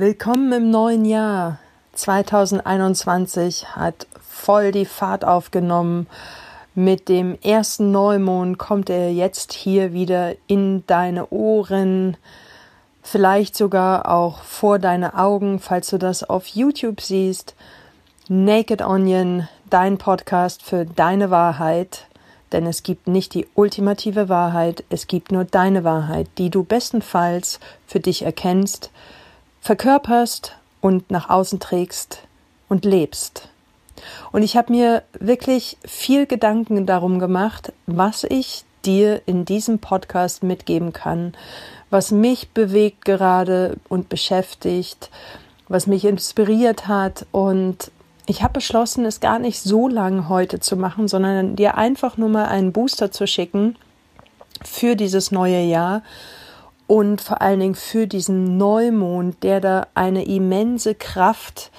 Willkommen im neuen Jahr. 2021 hat voll die Fahrt aufgenommen. Mit dem ersten Neumond kommt er jetzt hier wieder in deine Ohren, vielleicht sogar auch vor deine Augen, falls du das auf YouTube siehst. Naked Onion, dein Podcast für deine Wahrheit, denn es gibt nicht die ultimative Wahrheit, es gibt nur deine Wahrheit, die du bestenfalls für dich erkennst, verkörperst und nach außen trägst und lebst. Und ich habe mir wirklich viel Gedanken darum gemacht, was ich dir in diesem Podcast mitgeben kann, was mich bewegt gerade und beschäftigt, was mich inspiriert hat. Und ich habe beschlossen, es gar nicht so lang heute zu machen, sondern dir einfach nur mal einen Booster zu schicken für dieses neue Jahr und vor allen Dingen für diesen Neumond, der da eine immense Kraft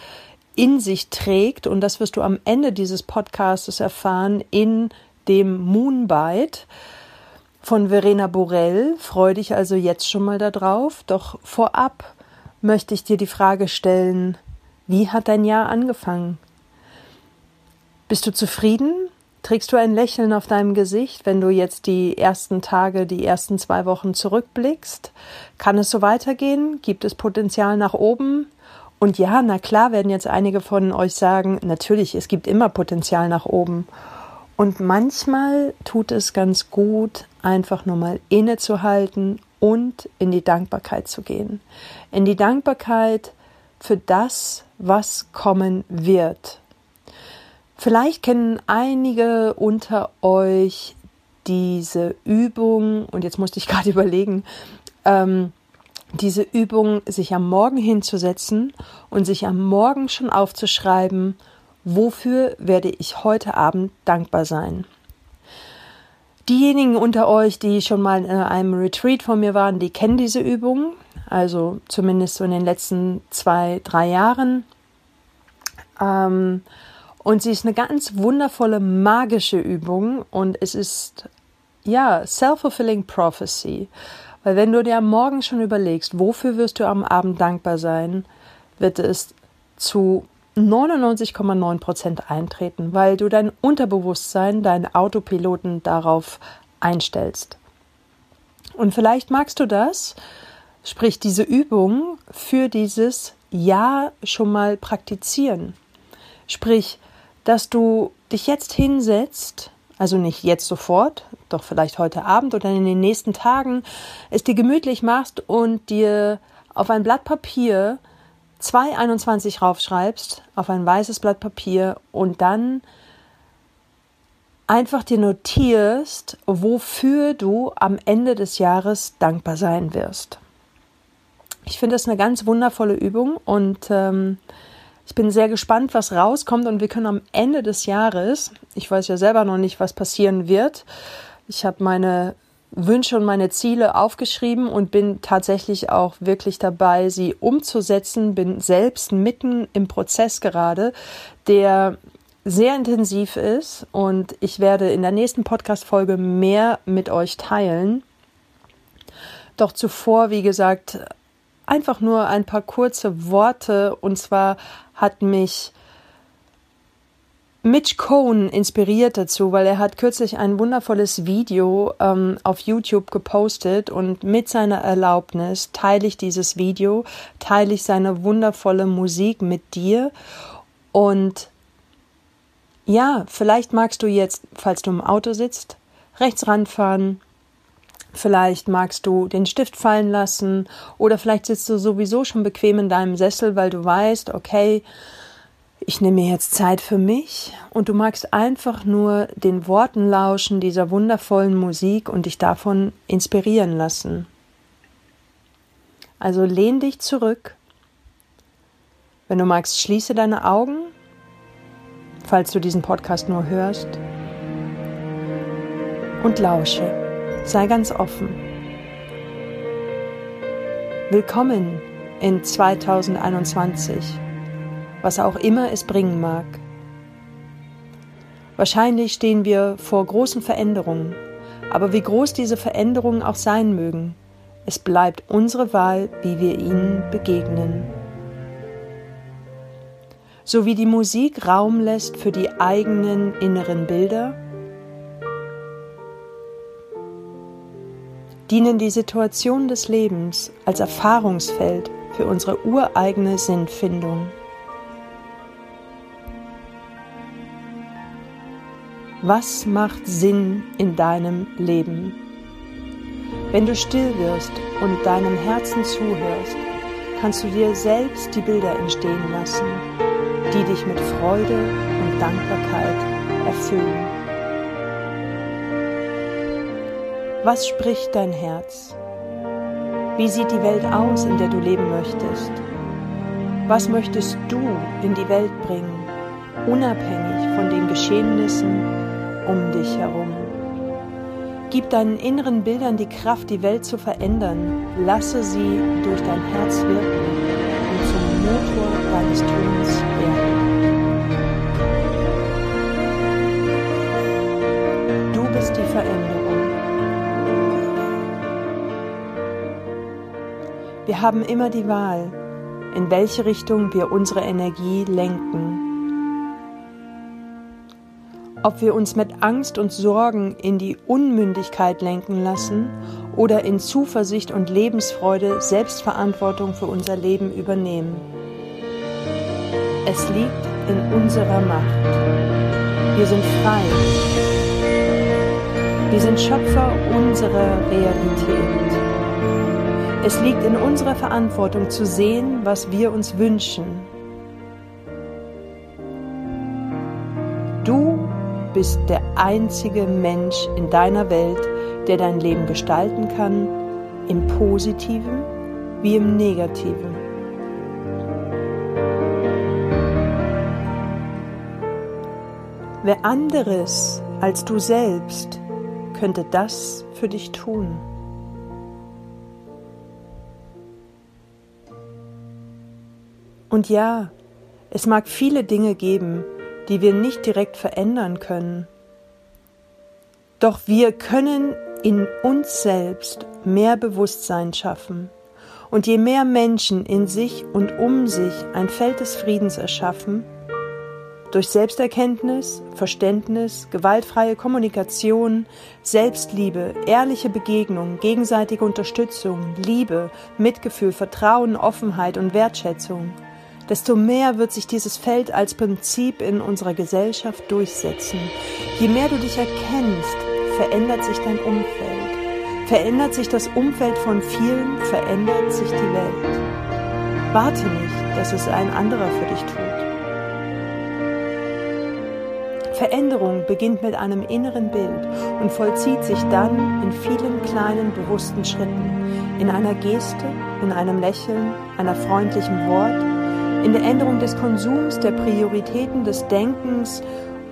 in sich trägt. Und das wirst du am Ende dieses Podcasts erfahren in dem Moonbite von Verena Borell. Freue dich also jetzt schon mal darauf. Doch vorab möchte ich dir die Frage stellen, wie hat dein Jahr angefangen? Bist du zufrieden? Trägst du ein Lächeln auf deinem Gesicht, wenn du jetzt die ersten Tage, die ersten zwei Wochen zurückblickst? Kann es so weitergehen? Gibt es Potenzial nach oben? Und ja, na klar werden jetzt einige von euch sagen, natürlich, es gibt immer Potenzial nach oben. Und manchmal tut es ganz gut, einfach nur mal innezuhalten und in die Dankbarkeit zu gehen. In die Dankbarkeit für das, was kommen wird. Vielleicht kennen einige unter euch diese Übung, und jetzt musste ich gerade überlegen, ähm, diese Übung, sich am Morgen hinzusetzen und sich am Morgen schon aufzuschreiben, wofür werde ich heute Abend dankbar sein. Diejenigen unter euch, die schon mal in einem Retreat von mir waren, die kennen diese Übung, also zumindest so in den letzten zwei, drei Jahren. Ähm, und sie ist eine ganz wundervolle magische Übung und es ist ja self-fulfilling prophecy. Weil wenn du dir am Morgen schon überlegst, wofür wirst du am Abend dankbar sein, wird es zu 99,9 Prozent eintreten, weil du dein Unterbewusstsein, deinen Autopiloten darauf einstellst. Und vielleicht magst du das, sprich diese Übung für dieses Jahr schon mal praktizieren. Sprich, dass du dich jetzt hinsetzt, also nicht jetzt sofort, doch vielleicht heute Abend oder in den nächsten Tagen, es dir gemütlich machst und dir auf ein Blatt Papier 221 raufschreibst, auf ein weißes Blatt Papier und dann einfach dir notierst, wofür du am Ende des Jahres dankbar sein wirst. Ich finde das eine ganz wundervolle Übung und ähm, ich bin sehr gespannt, was rauskommt und wir können am Ende des Jahres, ich weiß ja selber noch nicht, was passieren wird. Ich habe meine Wünsche und meine Ziele aufgeschrieben und bin tatsächlich auch wirklich dabei, sie umzusetzen, bin selbst mitten im Prozess gerade, der sehr intensiv ist und ich werde in der nächsten Podcast-Folge mehr mit euch teilen. Doch zuvor, wie gesagt, einfach nur ein paar kurze Worte und zwar hat mich Mitch Cohn inspiriert dazu, weil er hat kürzlich ein wundervolles Video ähm, auf YouTube gepostet und mit seiner Erlaubnis teile ich dieses Video, teile ich seine wundervolle Musik mit dir. Und ja, vielleicht magst du jetzt, falls du im Auto sitzt, rechts ranfahren, Vielleicht magst du den Stift fallen lassen oder vielleicht sitzt du sowieso schon bequem in deinem Sessel, weil du weißt, okay, ich nehme mir jetzt Zeit für mich und du magst einfach nur den Worten lauschen dieser wundervollen Musik und dich davon inspirieren lassen. Also lehn dich zurück. Wenn du magst, schließe deine Augen, falls du diesen Podcast nur hörst, und lausche. Sei ganz offen. Willkommen in 2021, was auch immer es bringen mag. Wahrscheinlich stehen wir vor großen Veränderungen, aber wie groß diese Veränderungen auch sein mögen, es bleibt unsere Wahl, wie wir ihnen begegnen. so wie die Musik Raum lässt für die eigenen inneren Bilder, dienen die Situationen des Lebens als Erfahrungsfeld für unsere ureigene Sinnfindung. Was macht Sinn in deinem Leben? Wenn du still wirst und deinem Herzen zuhörst, kannst du dir selbst die Bilder entstehen lassen, die dich mit Freude und Dankbarkeit erfüllen. Was spricht dein Herz? Wie sieht die Welt aus, in der du leben möchtest? Was möchtest du in die Welt bringen, unabhängig von den Geschehnissen um dich herum? Gib deinen inneren Bildern die Kraft, die Welt zu verändern. Lasse sie durch dein Herz wirken und zum Motor deines Tuns werden. Wir haben immer die Wahl, in welche Richtung wir unsere Energie lenken ob wir uns mit Angst und Sorgen in die Unmündigkeit lenken lassen oder in Zuversicht und Lebensfreude Selbstverantwortung für unser Leben übernehmen. Es liegt in unserer Macht. Wir sind frei. Wir sind Schöpfer unserer Realität. Es liegt in unserer Verantwortung zu sehen, was wir uns wünschen. Du bist der einzige Mensch in deiner Welt, der dein Leben gestalten kann, im positiven wie im negativen. Wer anderes als du selbst könnte das für dich tun? Und ja, es mag viele Dinge geben, die wir nicht direkt verändern können. Doch wir können in uns selbst mehr Bewusstsein schaffen. Und je mehr Menschen in sich und um sich ein Feld des Friedens erschaffen, durch Selbsterkenntnis, Verständnis, gewaltfreie Kommunikation, Selbstliebe, ehrliche Begegnung, gegenseitige Unterstützung, Liebe, Mitgefühl, Vertrauen, Offenheit und Wertschätzung, desto mehr wird sich dieses Feld als Prinzip in unserer Gesellschaft durchsetzen. Je mehr du dich erkennst, verändert sich dein Umfeld. Verändert sich das Umfeld von vielen, verändert sich die Welt. Warte nicht, dass es ein anderer für dich tut. Veränderung beginnt mit einem inneren Bild und vollzieht sich dann in vielen kleinen bewussten Schritten, in einer Geste, in einem Lächeln, einer freundlichen Wort, in der Änderung des Konsums, der Prioritäten des Denkens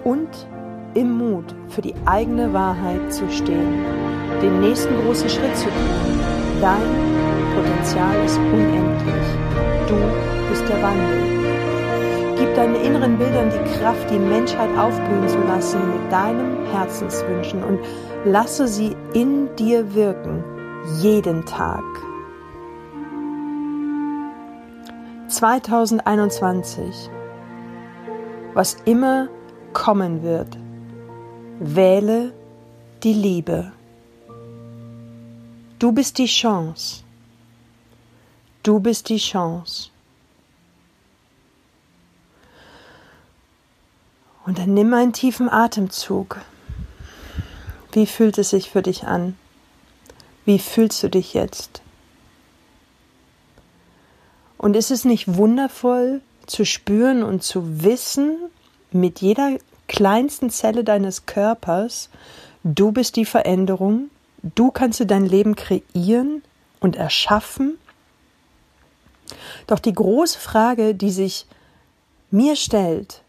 und im Mut, für die eigene Wahrheit zu stehen, den nächsten großen Schritt zu tun. Dein Potenzial ist unendlich. Du bist der Wandel. Gib deinen inneren Bildern die Kraft, die Menschheit aufblühen zu lassen mit deinem Herzenswünschen und lasse sie in dir wirken, jeden Tag. 2021, was immer kommen wird, wähle die Liebe. Du bist die Chance. Du bist die Chance. Und dann nimm einen tiefen Atemzug. Wie fühlt es sich für dich an? Wie fühlst du dich jetzt? Und ist es nicht wundervoll zu spüren und zu wissen, mit jeder kleinsten Zelle deines Körpers, du bist die Veränderung, du kannst dir dein Leben kreieren und erschaffen? Doch die große Frage, die sich mir stellt,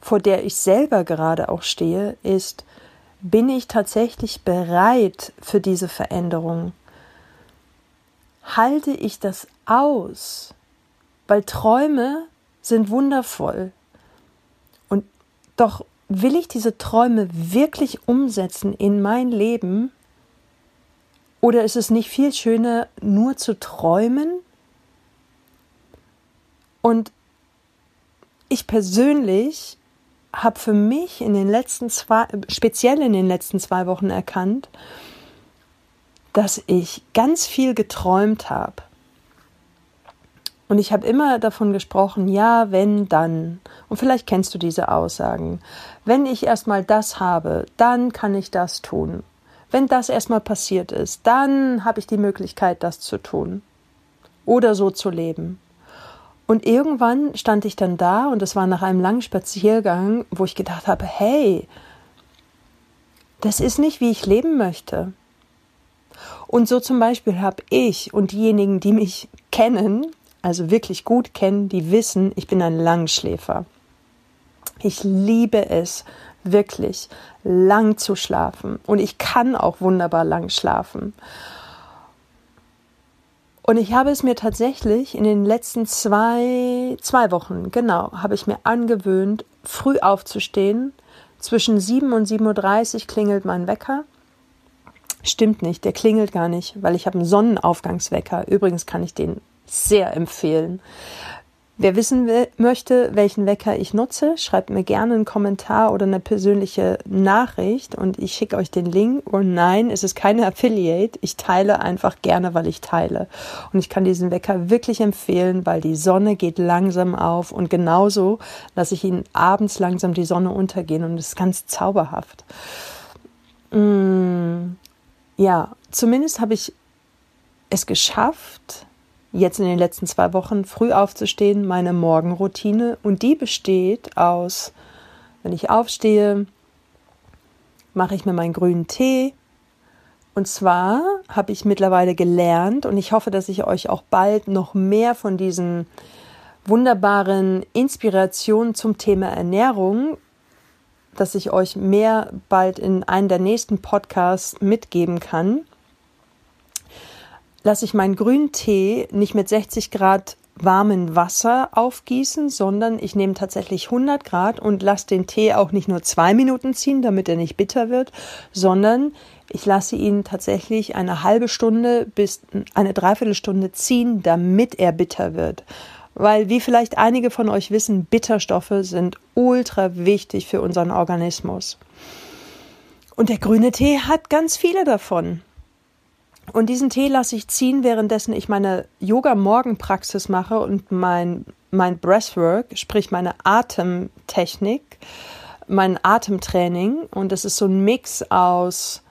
vor der ich selber gerade auch stehe, ist, bin ich tatsächlich bereit für diese Veränderung? Halte ich das aus? Weil Träume sind wundervoll. Und doch will ich diese Träume wirklich umsetzen in mein Leben? Oder ist es nicht viel schöner, nur zu träumen und ich persönlich habe für mich in den letzten zwei, speziell in den letzten zwei Wochen erkannt, dass ich ganz viel geträumt habe. Und ich habe immer davon gesprochen, ja, wenn, dann. Und vielleicht kennst du diese Aussagen. Wenn ich erstmal das habe, dann kann ich das tun. Wenn das erstmal passiert ist, dann habe ich die Möglichkeit, das zu tun. Oder so zu leben. Und irgendwann stand ich dann da und es war nach einem langen Spaziergang, wo ich gedacht habe, hey, das ist nicht, wie ich leben möchte. Und so zum Beispiel habe ich und diejenigen, die mich kennen, also wirklich gut kennen, die wissen, ich bin ein Langschläfer. Ich liebe es, wirklich lang zu schlafen. Und ich kann auch wunderbar lang schlafen. Und ich habe es mir tatsächlich in den letzten zwei, zwei Wochen, genau, habe ich mir angewöhnt, früh aufzustehen. Zwischen 7 und 7.30 Uhr klingelt mein Wecker. Stimmt nicht, der klingelt gar nicht, weil ich habe einen Sonnenaufgangswecker. Übrigens kann ich den sehr empfehlen. Wer wissen will, möchte, welchen Wecker ich nutze, schreibt mir gerne einen Kommentar oder eine persönliche Nachricht und ich schicke euch den Link. Und nein, es ist keine Affiliate. Ich teile einfach gerne, weil ich teile. Und ich kann diesen Wecker wirklich empfehlen, weil die Sonne geht langsam auf und genauso lasse ich ihn abends langsam die Sonne untergehen und es ist ganz zauberhaft. Mm, ja, zumindest habe ich es geschafft, jetzt in den letzten zwei Wochen früh aufzustehen, meine Morgenroutine. Und die besteht aus, wenn ich aufstehe, mache ich mir meinen grünen Tee. Und zwar habe ich mittlerweile gelernt und ich hoffe, dass ich euch auch bald noch mehr von diesen wunderbaren Inspirationen zum Thema Ernährung, dass ich euch mehr bald in einen der nächsten Podcasts mitgeben kann lasse ich meinen grünen Tee nicht mit 60 Grad warmen Wasser aufgießen, sondern ich nehme tatsächlich 100 Grad und lasse den Tee auch nicht nur zwei Minuten ziehen, damit er nicht bitter wird, sondern ich lasse ihn tatsächlich eine halbe Stunde bis eine Dreiviertelstunde ziehen, damit er bitter wird. Weil, wie vielleicht einige von euch wissen, Bitterstoffe sind ultra wichtig für unseren Organismus. Und der grüne Tee hat ganz viele davon. Und diesen Tee lasse ich ziehen, währenddessen ich meine Yoga-Morgenpraxis mache und mein, mein Breathwork, sprich meine Atemtechnik, mein Atemtraining. Und das ist so ein Mix aus,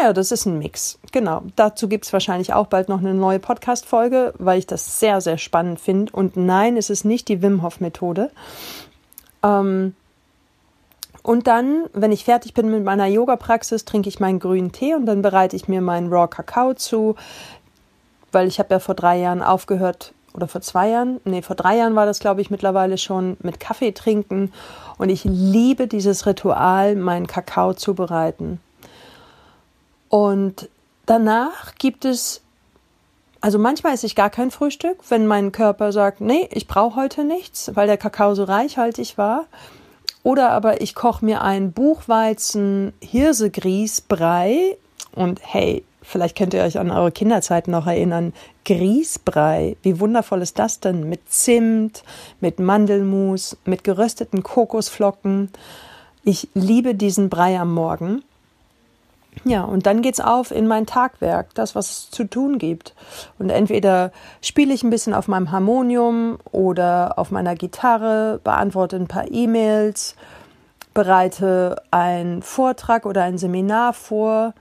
ja, das ist ein Mix. Genau. Dazu gibt es wahrscheinlich auch bald noch eine neue Podcast-Folge, weil ich das sehr, sehr spannend finde. Und nein, es ist nicht die Wim Hof-Methode. Ähm, und dann, wenn ich fertig bin mit meiner Yoga-Praxis, trinke ich meinen grünen Tee und dann bereite ich mir meinen Raw Kakao zu, weil ich habe ja vor drei Jahren aufgehört, oder vor zwei Jahren, nee, vor drei Jahren war das, glaube ich, mittlerweile schon mit Kaffee trinken. Und ich liebe dieses Ritual, meinen Kakao zu bereiten. Und danach gibt es, also manchmal esse ich gar kein Frühstück, wenn mein Körper sagt, nee, ich brauche heute nichts, weil der Kakao so reichhaltig war. Oder aber ich koche mir einen Buchweizen Hirsegrießbrei und hey, vielleicht könnt ihr euch an eure Kinderzeit noch erinnern. Grießbrei, wie wundervoll ist das denn? Mit Zimt, mit Mandelmus, mit gerösteten Kokosflocken. Ich liebe diesen Brei am Morgen. Ja, und dann geht's auf in mein Tagwerk, das, was es zu tun gibt. Und entweder spiele ich ein bisschen auf meinem Harmonium oder auf meiner Gitarre, beantworte ein paar E-Mails, bereite einen Vortrag oder ein Seminar vor,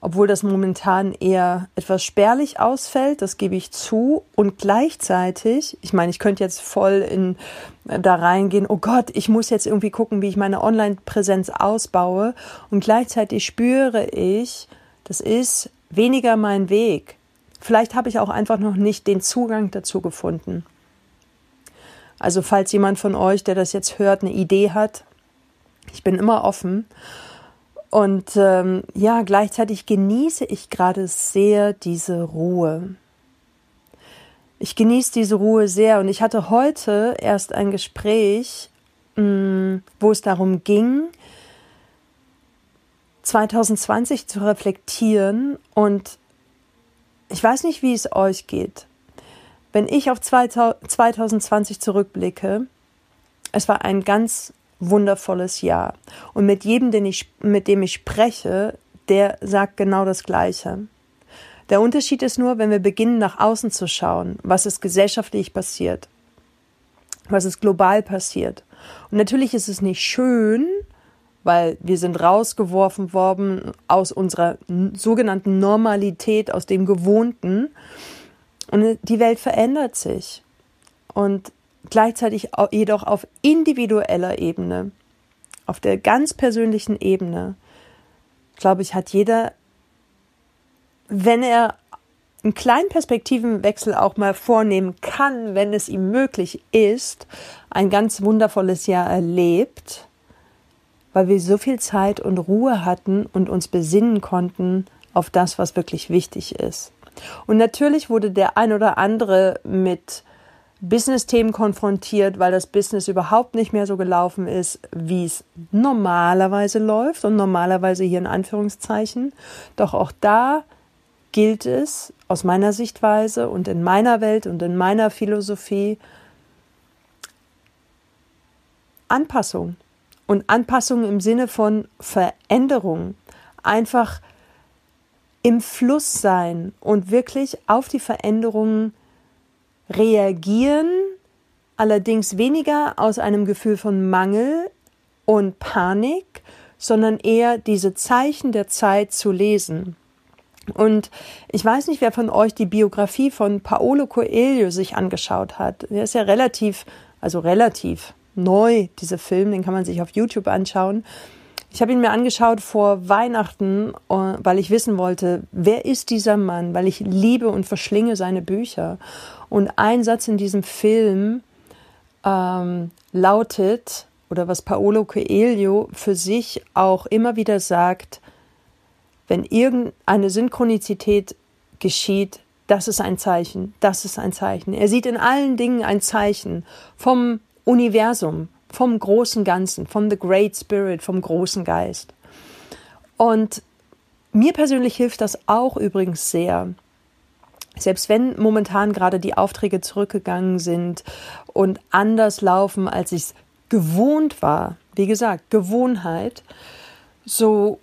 obwohl das momentan eher etwas spärlich ausfällt, das gebe ich zu. Und gleichzeitig, ich meine, ich könnte jetzt voll in da reingehen, oh Gott, ich muss jetzt irgendwie gucken, wie ich meine Online-Präsenz ausbaue. Und gleichzeitig spüre ich, das ist weniger mein Weg. Vielleicht habe ich auch einfach noch nicht den Zugang dazu gefunden. Also falls jemand von euch, der das jetzt hört, eine Idee hat, ich bin immer offen. Und ähm, ja, gleichzeitig genieße ich gerade sehr diese Ruhe. Ich genieße diese Ruhe sehr und ich hatte heute erst ein Gespräch, mh, mm, wo es darum ging, 2020 zu reflektieren und ich weiß nicht, wie es euch geht. wenn ich auf 2020 zurückblicke, es war ein ganz wundervolles Jahr. Und mit jedem, den ich, mit dem ich spreche, der sagt genau das Gleiche. Der Unterschied ist nur, wenn wir beginnen, nach außen zu schauen, was ist gesellschaftlich passiert, was ist global passiert. Und natürlich ist es nicht schön, weil wir sind rausgeworfen worden aus unserer sogenannten Normalität, aus dem Gewohnten. Und die Welt verändert sich. Und gleichzeitig jedoch auf individueller Ebene, auf der ganz persönlichen Ebene, glaube ich, hat jeder, wenn er einen kleinen Perspektivenwechsel auch mal vornehmen kann, wenn es ihm möglich ist, ein ganz wundervolles Jahr erlebt, weil wir so viel Zeit und Ruhe hatten und uns besinnen konnten auf das, was wirklich wichtig ist. Und natürlich wurde der ein oder andere mit Business-Themen konfrontiert, weil das Business überhaupt nicht mehr so gelaufen ist, wie es normalerweise läuft und normalerweise hier in Anführungszeichen. Doch auch da gilt es aus meiner Sichtweise und in meiner Welt und in meiner Philosophie Anpassung und Anpassung im Sinne von Veränderung. Einfach im Fluss sein und wirklich auf die Veränderungen reagieren, allerdings weniger aus einem Gefühl von Mangel und Panik, sondern eher diese Zeichen der Zeit zu lesen. Und ich weiß nicht, wer von euch die Biografie von Paolo Coelho sich angeschaut hat. Der ist ja relativ, also relativ neu, dieser Film, den kann man sich auf YouTube anschauen. Ich habe ihn mir angeschaut vor Weihnachten, äh, weil ich wissen wollte, wer ist dieser Mann, weil ich liebe und verschlinge seine Bücher. Und ein Satz in diesem Film ähm, lautet, oder was Paolo Coelho für sich auch immer wieder sagt, wenn irgendeine Synchronizität geschieht, das ist ein Zeichen, das ist ein Zeichen. Er sieht in allen Dingen ein Zeichen vom Universum, vom großen Ganzen, vom The Great Spirit, vom großen Geist. Und mir persönlich hilft das auch übrigens sehr, selbst wenn momentan gerade die Aufträge zurückgegangen sind und anders laufen, als ich es gewohnt war, wie gesagt, Gewohnheit, so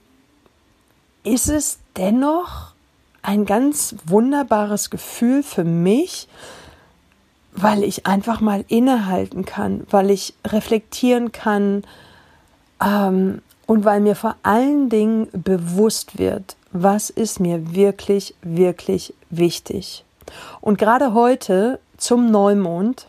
ist es dennoch ein ganz wunderbares Gefühl für mich, weil ich einfach mal innehalten kann, weil ich reflektieren kann ähm, und weil mir vor allen Dingen bewusst wird, was ist mir wirklich, wirklich wichtig. Und gerade heute zum Neumond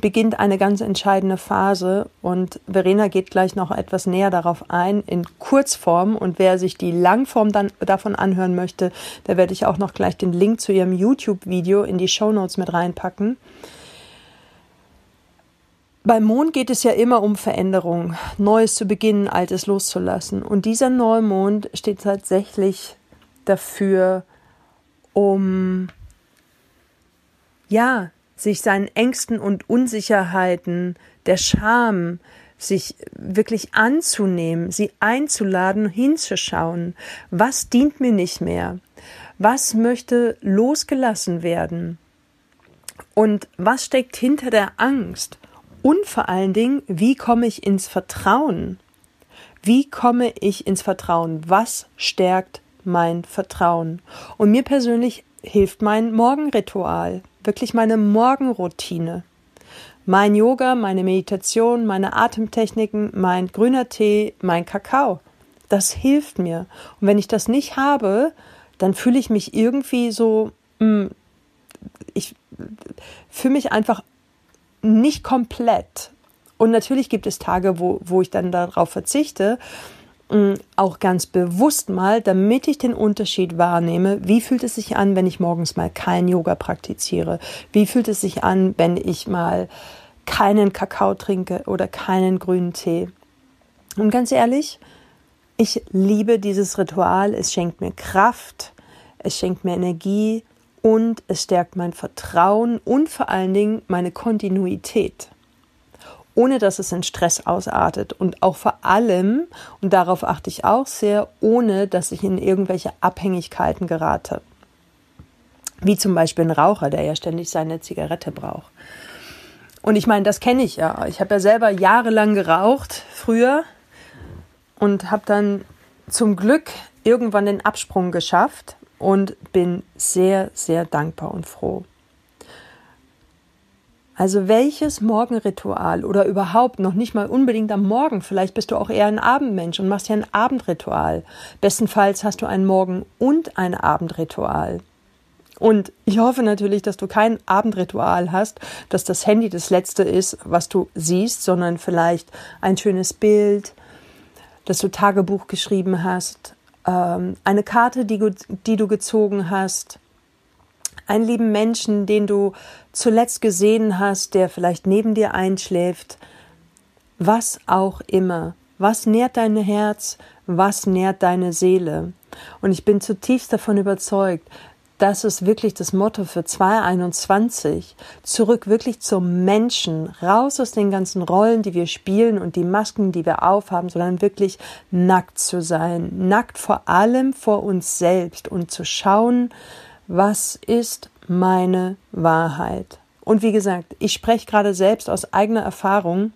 beginnt eine ganz entscheidende Phase und Verena geht gleich noch etwas näher darauf ein in Kurzform und wer sich die Langform dann davon anhören möchte, da werde ich auch noch gleich den Link zu ihrem YouTube-Video in die Show Notes mit reinpacken. Beim Mond geht es ja immer um Veränderung, Neues zu beginnen, Altes loszulassen. Und dieser Neumond steht tatsächlich dafür, um ja, sich seinen Ängsten und Unsicherheiten, der Scham, sich wirklich anzunehmen, sie einzuladen, hinzuschauen, was dient mir nicht mehr, was möchte losgelassen werden und was steckt hinter der Angst und vor allen Dingen, wie komme ich ins Vertrauen? Wie komme ich ins Vertrauen? Was stärkt mein Vertrauen? Und mir persönlich hilft mein Morgenritual, wirklich meine Morgenroutine. Mein Yoga, meine Meditation, meine Atemtechniken, mein grüner Tee, mein Kakao. Das hilft mir. Und wenn ich das nicht habe, dann fühle ich mich irgendwie so, hm, ich fühle mich einfach nicht komplett. Und natürlich gibt es Tage, wo, wo ich dann darauf verzichte, mm, auch ganz bewusst mal, damit ich den Unterschied wahrnehme, wie fühlt es sich an, wenn ich morgens mal kein Yoga praktiziere? Wie fühlt es sich an, wenn ich mal keinen Kakao trinke oder keinen grünen Tee? Und ganz ehrlich, ich liebe dieses Ritual. Es schenkt mir Kraft, es schenkt mir Energie und es stärkt mein Vertrauen und vor allen Dingen meine Kontinuität, ohne dass es in Stress ausartet und auch vor allem, und darauf achte ich auch sehr, ohne dass ich in irgendwelche Abhängigkeiten gerate. Wie zum Beispiel ein Raucher, der ja ständig seine Zigarette braucht. Und ich meine, das kenne ich ja. Ich habe ja selber jahrelang geraucht früher und habe dann zum Glück irgendwann den Absprung geschafft und bin sehr, sehr dankbar und froh. Also welches Morgenritual oder überhaupt noch nicht mal unbedingt am Morgen, vielleicht bist du auch eher ein Abendmensch und machst ja ein Abendritual. Bestenfalls hast du ein Morgen- und ein Abendritual. Und ich hoffe natürlich, dass du kein Abendritual hast, dass das Handy das letzte ist, was du siehst, sondern vielleicht ein schönes Bild, dass du Tagebuch geschrieben hast, ähm, eine Karte, die, die du gezogen hast, einen lieben Menschen, den du zuletzt gesehen hast, der vielleicht neben dir einschläft, was auch immer. Was nährt dein Herz? Was nährt deine Seele? Und ich bin zutiefst davon überzeugt, das ist wirklich das Motto für 2021. Zurück wirklich zum Menschen, raus aus den ganzen Rollen, die wir spielen und die Masken, die wir aufhaben, sondern wirklich nackt zu sein. Nackt vor allem vor uns selbst und zu schauen, was ist meine Wahrheit. Und wie gesagt, ich spreche gerade selbst aus eigener Erfahrung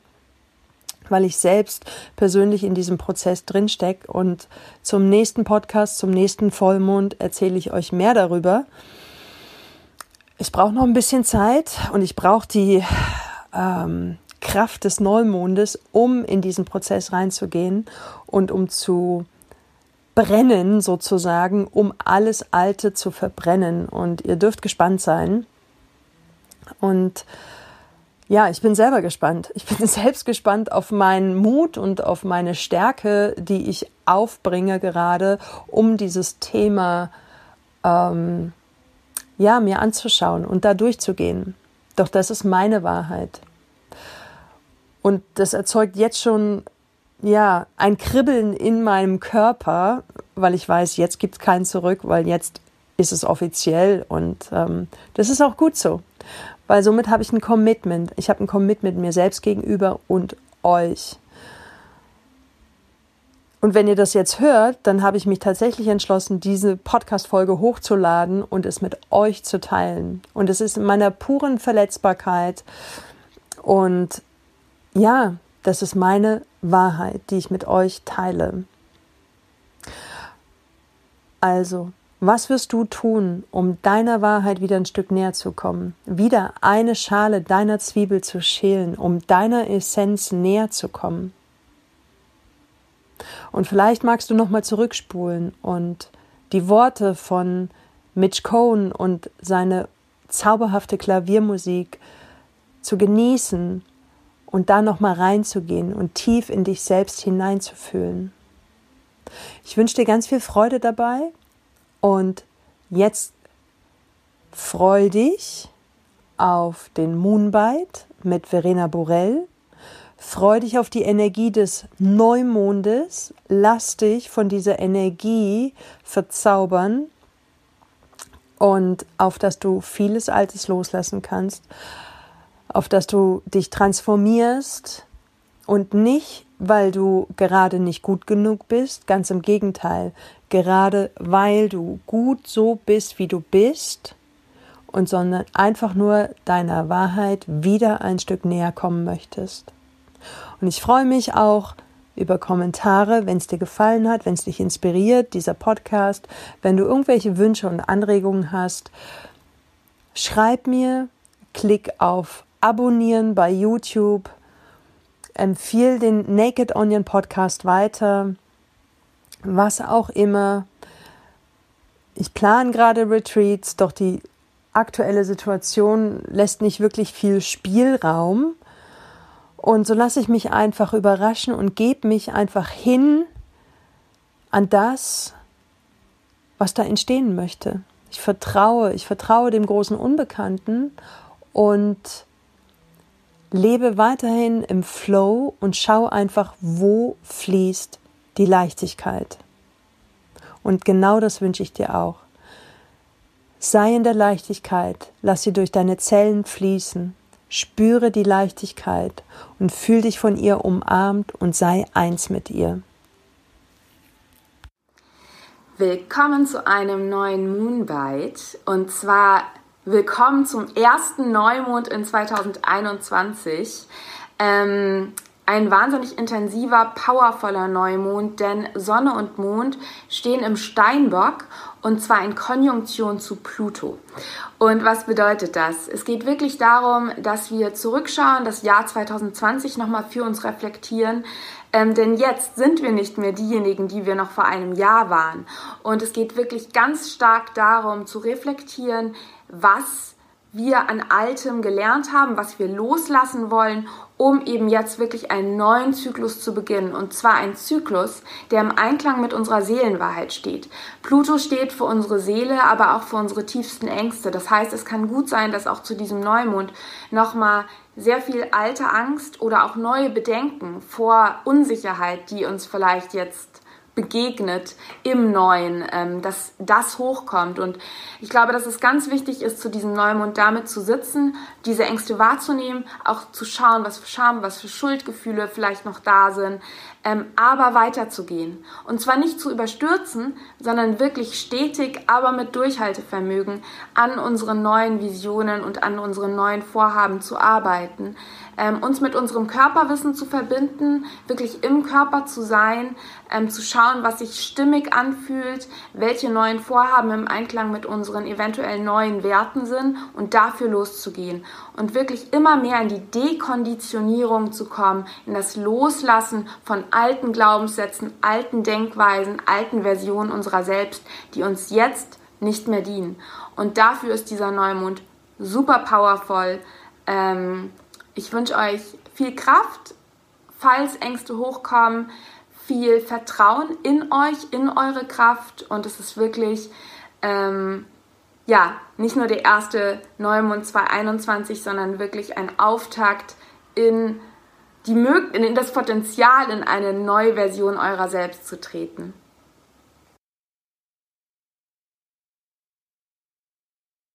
weil ich selbst persönlich in diesem Prozess drinstecke. Und zum nächsten Podcast, zum nächsten Vollmond erzähle ich euch mehr darüber. Ich brauche noch ein bisschen Zeit und ich brauche die ähm, Kraft des Neumondes, um in diesen Prozess reinzugehen und um zu brennen sozusagen, um alles Alte zu verbrennen. Und ihr dürft gespannt sein. Und ja, ich bin selber gespannt. Ich bin selbst gespannt auf meinen Mut und auf meine Stärke, die ich aufbringe gerade, um dieses Thema ähm, ja mir anzuschauen und da durchzugehen. Doch das ist meine Wahrheit. Und das erzeugt jetzt schon ja ein Kribbeln in meinem Körper, weil ich weiß, jetzt gibt es kein Zurück, weil jetzt ist es offiziell und ähm, das ist auch gut so weil somit habe ich ein Commitment. Ich habe ein Commitment mir selbst gegenüber und euch. Und wenn ihr das jetzt hört, dann habe ich mich tatsächlich entschlossen, diese Podcast-Folge hochzuladen und es mit euch zu teilen. Und es ist in meiner puren Verletzbarkeit. Und ja, das ist meine Wahrheit, die ich mit euch teile. Also, was wirst du tun, um deiner Wahrheit wieder ein Stück näher zu kommen? Wieder eine Schale deiner Zwiebel zu schälen, um deiner Essenz näher zu kommen? Und vielleicht magst du nochmal zurückspulen und die Worte von Mitch Cohn und seine zauberhafte Klaviermusik zu genießen und da nochmal reinzugehen und tief in dich selbst hineinzufühlen. Ich wünsche dir ganz viel Freude dabei und jetzt freu dich auf den Moonbite mit Verena Borell. Freu dich auf die Energie des Neumondes. Lass dich von dieser Energie verzaubern und auf dass du vieles Altes loslassen kannst, auf dass du dich transformierst und nicht, weil du gerade nicht gut genug bist, ganz im Gegenteil, gerade weil du gut so bist, wie du bist, und sondern einfach nur deiner Wahrheit wieder ein Stück näher kommen möchtest. Und ich freue mich auch über Kommentare, wenn es dir gefallen hat, wenn es dich inspiriert, dieser Podcast, wenn du irgendwelche Wünsche und Anregungen hast, schreib mir, klick auf Abonnieren bei YouTube, empfiehl den Naked Onion Podcast weiter, was auch immer. Ich plane gerade Retreats, doch die aktuelle Situation lässt nicht wirklich viel Spielraum. Und so lasse ich mich einfach überraschen und gebe mich einfach hin an das, was da entstehen möchte. Ich vertraue, ich vertraue dem großen Unbekannten und lebe weiterhin im Flow und schau einfach, wo fließt die Leichtigkeit. Und genau das wünsche ich dir auch. Sei in der Leichtigkeit, lass sie durch deine Zellen fließen, spüre die Leichtigkeit und fühl dich von ihr umarmt und sei eins mit ihr. Willkommen zu einem neuen Moonbite und zwar willkommen zum ersten Neumond in 2021. Ähm, ein wahnsinnig intensiver, powervoller Neumond, denn Sonne und Mond stehen im Steinbock und zwar in Konjunktion zu Pluto. Und was bedeutet das? Es geht wirklich darum, dass wir zurückschauen, das Jahr 2020 nochmal für uns reflektieren, ähm, denn jetzt sind wir nicht mehr diejenigen, die wir noch vor einem Jahr waren. Und es geht wirklich ganz stark darum zu reflektieren, was wir an Altem gelernt haben, was wir loslassen wollen, um eben jetzt wirklich einen neuen Zyklus zu beginnen. Und zwar ein Zyklus, der im Einklang mit unserer Seelenwahrheit steht. Pluto steht für unsere Seele, aber auch für unsere tiefsten Ängste. Das heißt, es kann gut sein, dass auch zu diesem Neumond nochmal sehr viel alte Angst oder auch neue Bedenken vor Unsicherheit, die uns vielleicht jetzt begegnet im Neuen, ähm, dass das hochkommt. Und ich glaube, dass es ganz wichtig ist, zu diesem Neumond damit zu sitzen, diese Ängste wahrzunehmen, auch zu schauen, was für Scham, was für Schuldgefühle vielleicht noch da sind, ähm, aber weiterzugehen. Und zwar nicht zu überstürzen, sondern wirklich stetig, aber mit Durchhaltevermögen an unseren neuen Visionen und an unseren neuen Vorhaben zu arbeiten ähm, uns mit unserem Körperwissen zu verbinden, wirklich im Körper zu sein, ähm, zu schauen, was sich stimmig anfühlt, welche neuen Vorhaben im Einklang mit unseren eventuell neuen Werten sind und dafür loszugehen und wirklich immer mehr in die Dekonditionierung zu kommen, in das Loslassen von alten Glaubenssätzen, alten Denkweisen, alten Versionen unserer selbst, die uns jetzt nicht mehr dienen. Und dafür ist dieser Neumond super powerful. Ähm, ich wünsche euch viel Kraft, falls Ängste hochkommen, viel Vertrauen in euch, in eure Kraft und es ist wirklich, ähm, ja, nicht nur der erste Neumond 2021, sondern wirklich ein Auftakt in, die, in das Potenzial, in eine neue Version eurer selbst zu treten.